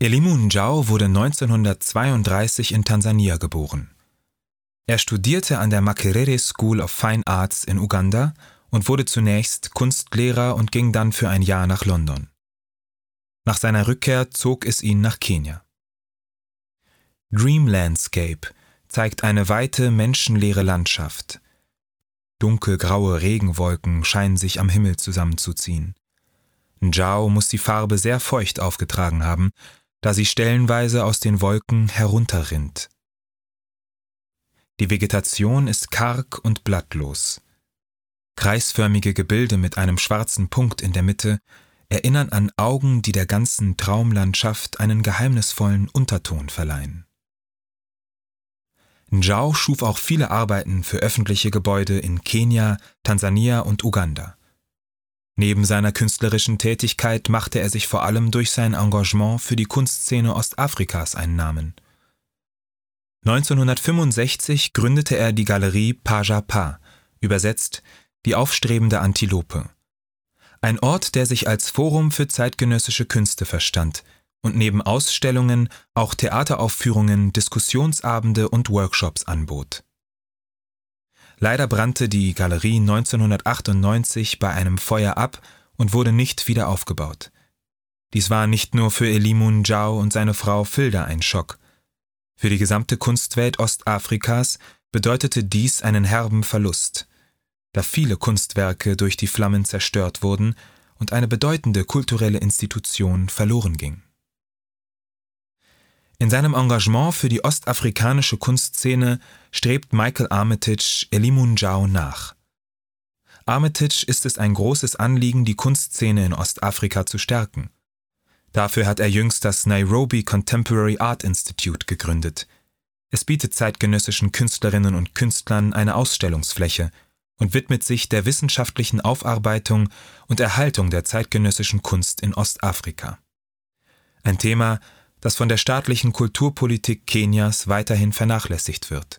Elimu Njau wurde 1932 in Tansania geboren. Er studierte an der Makerere School of Fine Arts in Uganda und wurde zunächst Kunstlehrer und ging dann für ein Jahr nach London. Nach seiner Rückkehr zog es ihn nach Kenia. Dream Landscape zeigt eine weite, menschenleere Landschaft. Dunkelgraue Regenwolken scheinen sich am Himmel zusammenzuziehen. Njao muss die Farbe sehr feucht aufgetragen haben, da sie stellenweise aus den Wolken herunterrinnt. Die Vegetation ist karg und blattlos. Kreisförmige Gebilde mit einem schwarzen Punkt in der Mitte erinnern an Augen, die der ganzen Traumlandschaft einen geheimnisvollen Unterton verleihen. Njau schuf auch viele Arbeiten für öffentliche Gebäude in Kenia, Tansania und Uganda. Neben seiner künstlerischen Tätigkeit machte er sich vor allem durch sein Engagement für die Kunstszene Ostafrikas einen Namen. 1965 gründete er die Galerie Paja Pa, übersetzt die aufstrebende Antilope. Ein Ort, der sich als Forum für zeitgenössische Künste verstand und neben Ausstellungen auch Theateraufführungen, Diskussionsabende und Workshops anbot. Leider brannte die Galerie 1998 bei einem Feuer ab und wurde nicht wieder aufgebaut. Dies war nicht nur für Elimun Jao und seine Frau Filda ein Schock. Für die gesamte Kunstwelt Ostafrikas bedeutete dies einen herben Verlust, da viele Kunstwerke durch die Flammen zerstört wurden und eine bedeutende kulturelle Institution verloren ging. In seinem Engagement für die ostafrikanische Kunstszene strebt Michael Armitage Elimun Jao nach. Armitage ist es ein großes Anliegen, die Kunstszene in Ostafrika zu stärken. Dafür hat er jüngst das Nairobi Contemporary Art Institute gegründet. Es bietet zeitgenössischen Künstlerinnen und Künstlern eine Ausstellungsfläche und widmet sich der wissenschaftlichen Aufarbeitung und Erhaltung der zeitgenössischen Kunst in Ostafrika. Ein Thema, das von der staatlichen Kulturpolitik Kenias weiterhin vernachlässigt wird.